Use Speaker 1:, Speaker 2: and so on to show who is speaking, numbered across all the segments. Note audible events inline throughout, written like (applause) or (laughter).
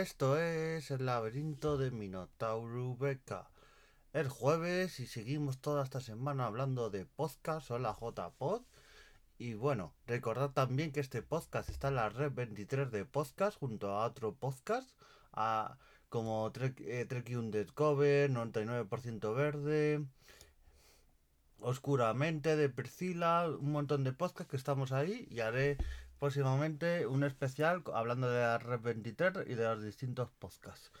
Speaker 1: Esto es el laberinto de Minotauro Beca. El jueves y seguimos toda esta semana hablando de podcast, o la JPod. Y bueno, recordad también que este podcast está en la red 23 de podcast junto a otro podcast a, como Trek, eh, Trek Discover, 99% Verde, Oscuramente de Priscila, un montón de podcasts que estamos ahí y haré próximamente un especial hablando de la red 23 y de los distintos podcasts.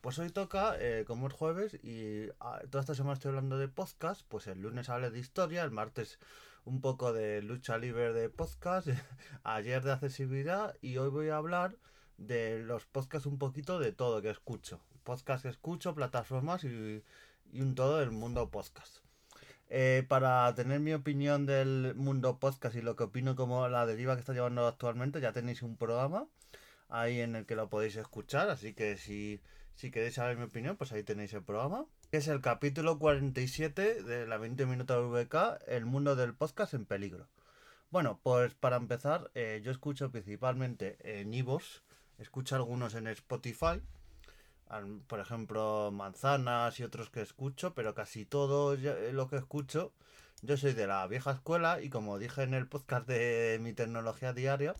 Speaker 1: Pues hoy toca, eh, como es jueves, y ah, toda esta semana estoy hablando de podcast, pues el lunes hablé de historia, el martes un poco de lucha libre de podcast, (laughs) ayer de accesibilidad y hoy voy a hablar de los podcasts un poquito de todo que escucho. Podcast que escucho, plataformas y, y un todo del mundo podcast. Eh, para tener mi opinión del mundo podcast y lo que opino como la deriva que está llevando actualmente, ya tenéis un programa ahí en el que lo podéis escuchar, así que si, si queréis saber mi opinión, pues ahí tenéis el programa. Es el capítulo 47 de la 20 minutos VK, el mundo del podcast en peligro. Bueno, pues para empezar, eh, yo escucho principalmente en Ivos, escucho algunos en Spotify, por ejemplo, manzanas y otros que escucho, pero casi todo eh, lo que escucho, yo soy de la vieja escuela y como dije en el podcast de mi tecnología diaria,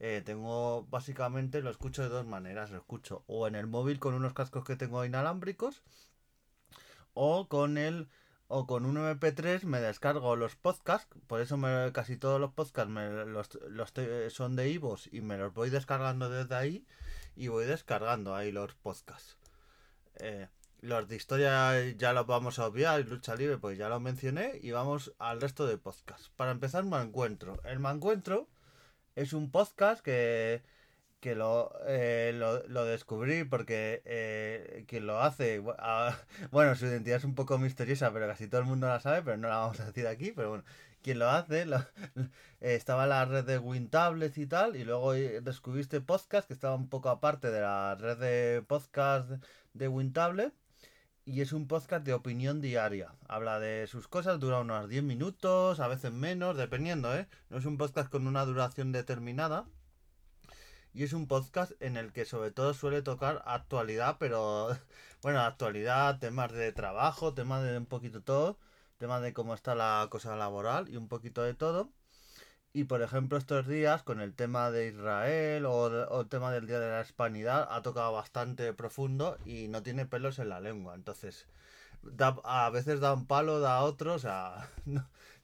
Speaker 1: eh, tengo básicamente lo escucho de dos maneras, lo escucho o en el móvil con unos cascos que tengo inalámbricos o con el o con un MP3 me descargo los podcasts, por eso me, casi todos los podcasts me, los, los son de Ivos y me los voy descargando desde ahí y voy descargando ahí los podcasts. Eh, los de historia ya los vamos a obviar, lucha libre pues ya lo mencioné y vamos al resto de podcasts. Para empezar, Me Encuentro. El Me Encuentro es un podcast que, que lo, eh, lo, descubrí porque eh, quien lo hace, (laughs) bueno, su identidad es un poco misteriosa, pero casi todo el mundo la sabe, pero no la vamos a decir aquí, pero bueno, quien lo hace, (laughs) estaba en la red de WinTables y tal, y luego descubriste podcast que estaba un poco aparte de la red de podcast de WinTable. Y es un podcast de opinión diaria. Habla de sus cosas, dura unos 10 minutos, a veces menos, dependiendo, ¿eh? No es un podcast con una duración determinada. Y es un podcast en el que sobre todo suele tocar actualidad, pero (laughs) bueno, actualidad, temas de trabajo, temas de un poquito todo tema de cómo está la cosa laboral y un poquito de todo. Y por ejemplo, estos días, con el tema de Israel o, el tema del Día de la Hispanidad, ha tocado bastante profundo y no tiene pelos en la lengua. Entonces, a veces da un palo, da otro, o sea, (laughs)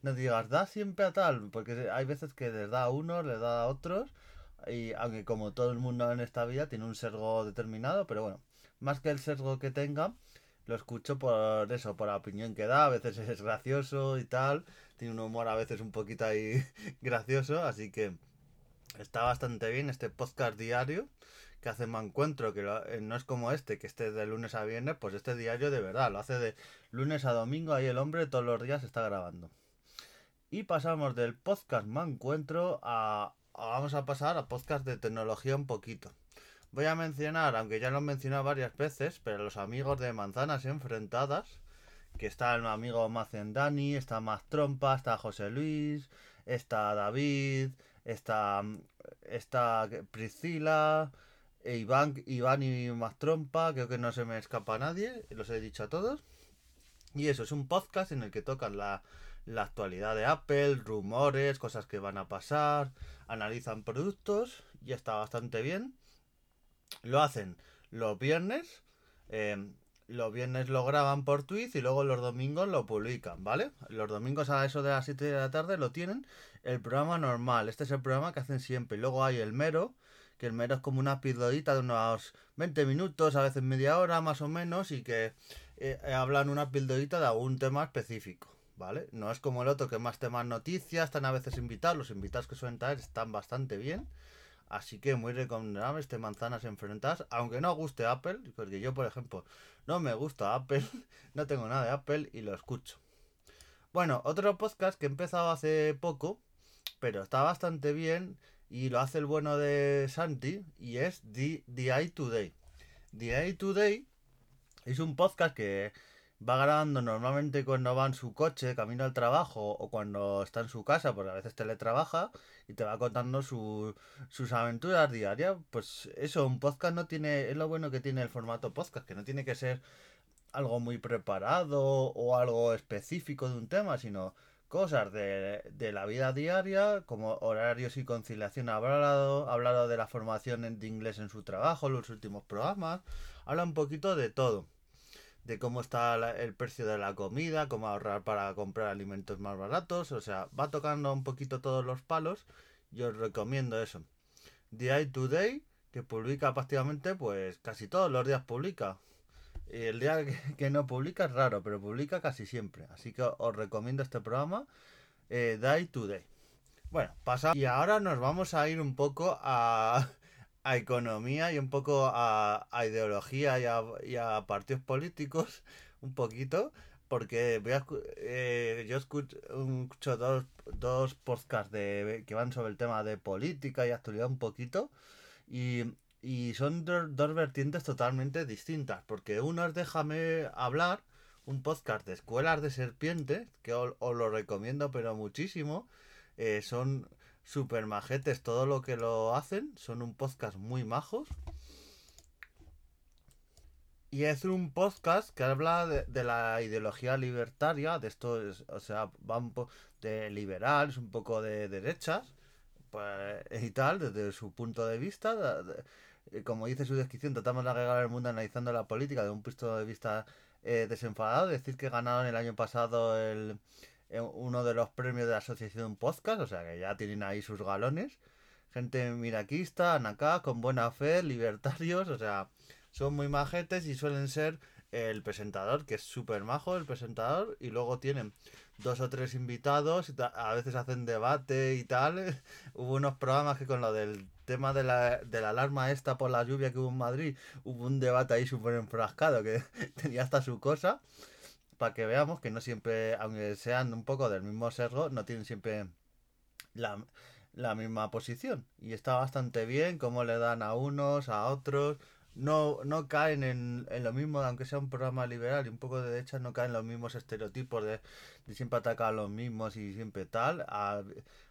Speaker 1: no, digas, da siempre a tal, porque hay veces que les da a unos, les da a otros, y aunque como todo el mundo en esta vida tiene un sesgo determinado, pero bueno, más que el sesgo que tenga, lo escucho por eso, por la opinión que da, a veces es gracioso y tal, tiene un humor a veces un poquito ahí (laughs) gracioso, así que está bastante bien este podcast diario que hace más encuentro, que eh, no es como este, que esté de lunes a viernes, pues este diario de verdad, lo hace de lunes a domingo, ahí el hombre todos los días está grabando. Y pasamos del podcast más encuentro a, a, vamos a pasar a podcast de tecnología un poquito. Voy a mencionar, aunque ya lo he mencionado varias veces, pero los amigos de Manzanas Enfrentadas, que está el amigo Macendani, está Más Trompa, está José Luis, está David, está, está Priscila, e Iván, Iván y Más creo que no se me escapa a nadie, los he dicho a todos. Y eso, es un podcast en el que tocan la, la actualidad de Apple, rumores, cosas que van a pasar, analizan productos y está bastante bien. Lo hacen los viernes. Eh, los viernes lo graban por Twitch y luego los domingos lo publican, ¿vale? Los domingos a eso de las 7 de la tarde lo tienen el programa normal. Este es el programa que hacen siempre. Luego hay el mero, que el mero es como una pildorita de unos 20 minutos, a veces media hora más o menos, y que eh, hablan una pildorita de algún tema específico, ¿vale? No es como el otro que más temas noticias, están a veces invitados, los invitados que suelen traer están bastante bien. Así que muy recomendable este manzanas enfrentadas, aunque no guste Apple, porque yo, por ejemplo, no me gusta Apple, (laughs) no tengo nada de Apple y lo escucho. Bueno, otro podcast que he empezado hace poco, pero está bastante bien y lo hace el bueno de Santi y es The, The Eye Today. The Eye Today es un podcast que va grabando normalmente cuando va en su coche, camino al trabajo o cuando está en su casa, porque a veces teletrabaja y te va contando sus aventuras diarias. Pues eso, un podcast no tiene, es lo bueno que tiene el formato podcast, que no tiene que ser algo muy preparado o algo específico de un tema, sino cosas de, de la vida diaria, como horarios y conciliación. Ha hablado, ha hablado de la formación de inglés en su trabajo, los últimos programas, habla un poquito de todo de cómo está el precio de la comida, cómo ahorrar para comprar alimentos más baratos, o sea, va tocando un poquito todos los palos y os recomiendo eso. Day Today, que publica prácticamente, pues casi todos los días publica. Y el día (laughs) que, no publica es raro, pero publica casi siempre. Así que os recomiendo este programa, eh, Day Today. Bueno, pasa. Y ahora nos vamos a ir un poco a, a economía y un poco a, ideología y a, partidos políticos, (laughs) un poquito, porque voy eh, yo escucho, dos, dos podcasts de, que van sobre el tema de política y actualidad un poquito, y, son dos, vertientes totalmente distintas, porque uno es Déjame hablar, un podcast de escuelas de serpientes, que os, lo recomiendo pero muchísimo, eh, son super majetes todo lo que lo hacen. Son un podcast muy majos. Y es un podcast que habla de, la ideología libertaria, de esto, o sea, van de liberales, un poco de derechas, pues, y tal, desde su punto de vista. como dice su descripción, tratamos de arreglar el mundo analizando la política de un punto de vista eh, desenfadado. Decir que ganaron el año pasado el, uno de los premios de la Asociación Podcast, o sea que ya tienen ahí sus galones. Gente miraquista, anacá, con buena fe, (laughs) libertarios, o sea, son muy majetes y suelen ser el presentador, que es súper majo el presentador, y luego tienen dos o tres invitados, a veces hacen debate y tal. (laughs) hubo unos programas que con lo del tema de la, de la alarma esta por la lluvia que hubo en Madrid, hubo un debate ahí súper enfrascado que (laughs) tenía hasta su cosa para que veamos que no siempre, aunque sean un poco del mismo sesgo, no tienen siempre la, misma posición. Y está bastante bien cómo le dan a unos, a otros. No, no caen en, lo mismo, aunque sea un programa liberal y un poco de derecha, no caen los mismos estereotipos de, siempre atacar a los mismos y siempre tal.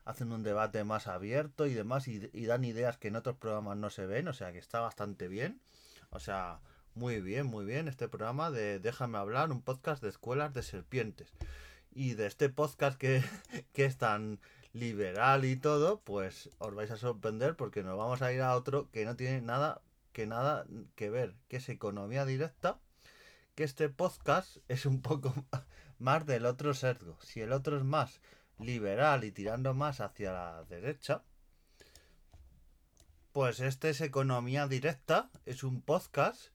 Speaker 1: hacen un debate más abierto y demás y dan ideas que en otros programas no se ven, o sea que está bastante bien. O sea, muy bien, muy bien, este programa de Déjame hablar, un podcast de escuelas de serpientes. Y de este podcast (laughs) que, es tan liberal y todo, pues os vais a sorprender porque nos vamos a ir a otro que no tiene nada que nada que ver, que es economía directa, que este podcast es un poco (laughs) más del otro sesgo. Si el otro es más liberal y tirando más hacia la derecha, pues este es economía directa, es un podcast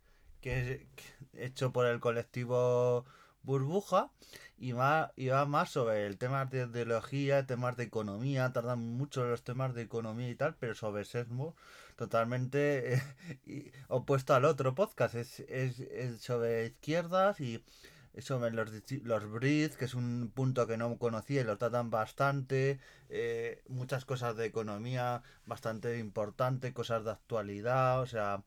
Speaker 1: que es hecho por el colectivo Burbuja y va, y más sobre el tema de ideología, temas de economía, tardan mucho los temas de economía y tal, pero sobre sesmo totalmente eh, opuesto al otro podcast, es, sobre izquierdas y sobre los, los Brits, que es un punto que no conocía y lo tratan bastante, eh, muchas cosas de economía bastante importantes, cosas de actualidad, o sea,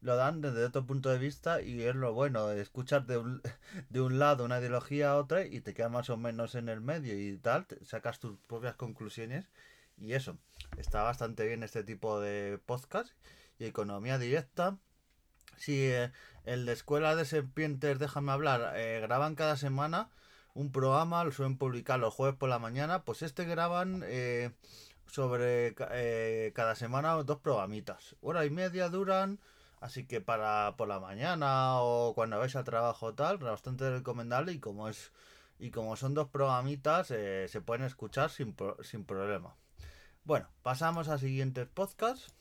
Speaker 1: lo dan desde otro punto de vista y es lo bueno, escuchar de un, (laughs) de un lado una ideología a otra y te quedas más o menos en el medio y tal, sacas tus propias conclusiones y eso, está bastante bien este tipo de podcast y economía directa. Si eh, el de Escuela de Serpientes, déjame hablar, eh, graban cada semana un programa, lo suelen publicar los jueves por la mañana, pues este graban... Eh, sobre cada semana dos programitas. Hora y media duran Así que para por la mañana o cuando vais al trabajo tal, bastante recomendable y como es y como son dos programitas eh, se pueden escuchar sin, sin problema. Bueno, pasamos a siguientes podcasts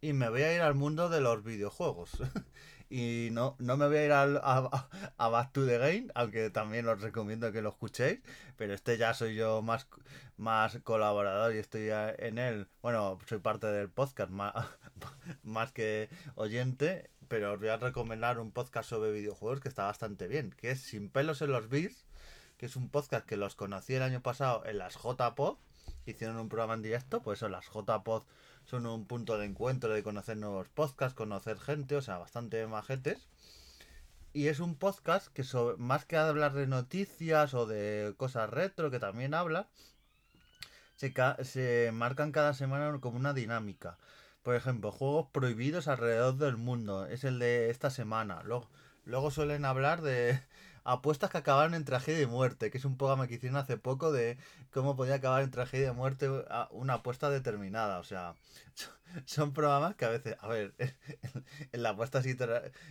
Speaker 1: y me voy a ir al mundo de los videojuegos. (laughs) y no, no me voy a ir al, a, a, Back to the Game, aunque también os recomiendo que lo escuchéis, pero este ya soy yo más, más colaborador y estoy en él. Bueno, soy parte del podcast más, (laughs) más que oyente, pero os voy a recomendar un podcast sobre videojuegos que está bastante bien, que es Sin pelos en los beats, que es un podcast que los conocí el año pasado en las JPod, hicieron un programa en directo, pues eso, las JPod son un punto de encuentro de conocer nuevos podcasts, conocer gente, o sea, bastante majetes. y es un podcast que más que hablar de noticias o de cosas retro, que también habla, se, marcan cada semana como una dinámica. Por ejemplo, juegos prohibidos alrededor del mundo. Es el de esta semana. Luego suelen hablar de apuestas que acabaron en tragedia y muerte, que es un programa que hicieron hace poco de cómo podía acabar en tragedia y muerte una apuesta determinada. O sea, (laughs) son programas que a veces, a ver, en (laughs) la apuestas y,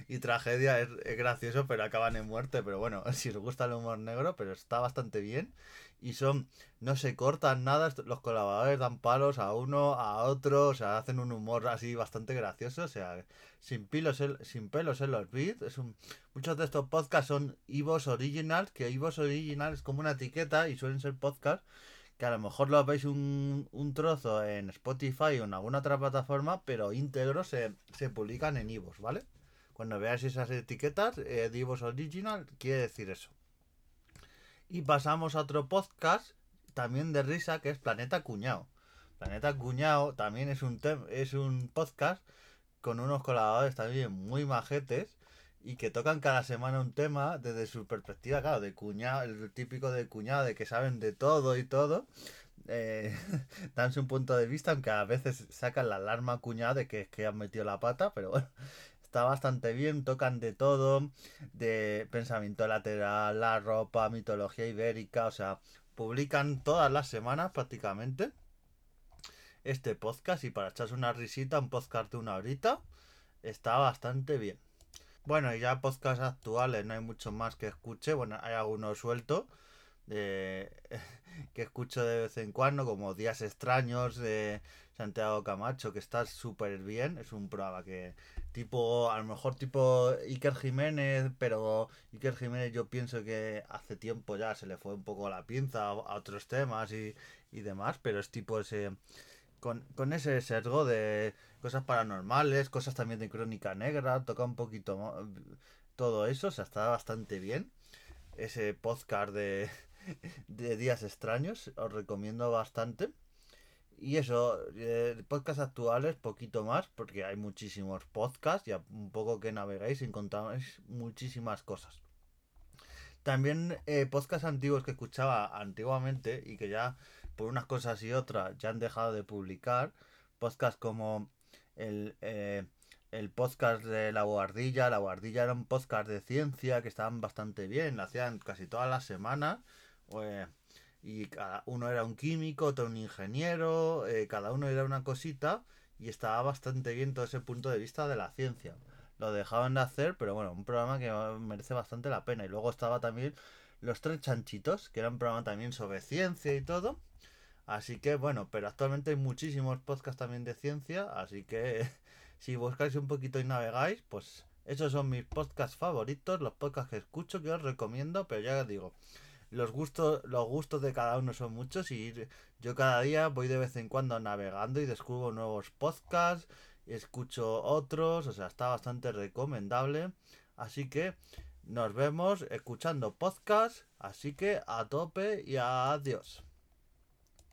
Speaker 1: y tragedia es, es, gracioso, pero acaban en muerte. Pero bueno, (laughs) si os gusta el humor negro, pero está bastante bien y son, no se cortan nada, los colaboradores dan palos a uno, a otro, o sea, hacen un humor así bastante gracioso, o sea, sin, pilos sin pelos en los beats, es un, muchos de estos podcasts son Ivos Originals, que Ivos Originals es como una etiqueta y suelen ser podcasts que a lo mejor lo veis un, un trozo en Spotify o en alguna otra plataforma, pero íntegros se, se publican en Ivos, ¿vale? Cuando veáis esas etiquetas eh, de Ivos Original, quiere decir eso. Y pasamos a otro podcast también de risa que es Planeta Cuñado. Planeta Cuñado también es un, es un podcast con unos colaboradores también muy majetes y que tocan cada semana un tema desde su perspectiva, claro, de cuñado, el típico de cuñado, de que saben de todo y todo. Eh, (laughs) dan su punto de vista, aunque a veces sacan la alarma cuñado de que, que han metido la pata, pero bueno, está bastante bien, tocan de todo, de pensamiento lateral, la ropa, mitología ibérica, o sea, publican todas las semanas prácticamente este podcast y para echarse una risita, un podcast de una horita, está bastante bien. Bueno, y ya podcasts actuales no hay mucho más que escuche, bueno, hay algunos sueltos de, (laughs) que escucho de vez en cuando, como Días Extraños Santiago Camacho, que está súper bien, es un programa que tipo, a lo mejor tipo Iker Jiménez, pero Iker Jiménez yo pienso que hace tiempo ya se le fue un poco la pinza a, otros temas y, y, demás, pero es tipo ese, con, con ese sesgo de cosas paranormales, cosas también de crónica negra, toca un poquito todo eso, o sea, está bastante bien. Ese podcast de, (laughs) de días extraños, os recomiendo bastante. Y eso, eh, podcasts actuales, poquito más, porque hay muchísimos podcasts y un poco que navegáis encontráis muchísimas cosas. También eh, podcasts antiguos que escuchaba antiguamente y que ya por unas cosas y otras ya han dejado de publicar. Podcasts como el, eh, el podcast de La Guardilla. La Guardilla era un podcast de ciencia que estaban bastante bien, lo hacían casi todas las semanas. Pues, y cada uno era un químico, otro un ingeniero, eh, cada uno era una cosita y estaba bastante bien todo ese punto de vista de la ciencia. Lo dejaban de hacer, pero bueno, un programa que merece bastante la pena. Y luego estaba también Los Tres Chanchitos, que era un programa también sobre ciencia y todo. Así que bueno, pero actualmente hay muchísimos podcasts también de ciencia, así que (laughs) si buscáis un poquito y navegáis, pues esos son mis podcasts favoritos, los podcasts que escucho, que os recomiendo, pero ya os digo, los gustos, los gustos de cada uno son muchos y yo cada día voy de vez en cuando navegando y descubro nuevos podcasts, escucho otros, o sea, está bastante recomendable. Así que nos vemos escuchando podcasts, así que a tope y adiós.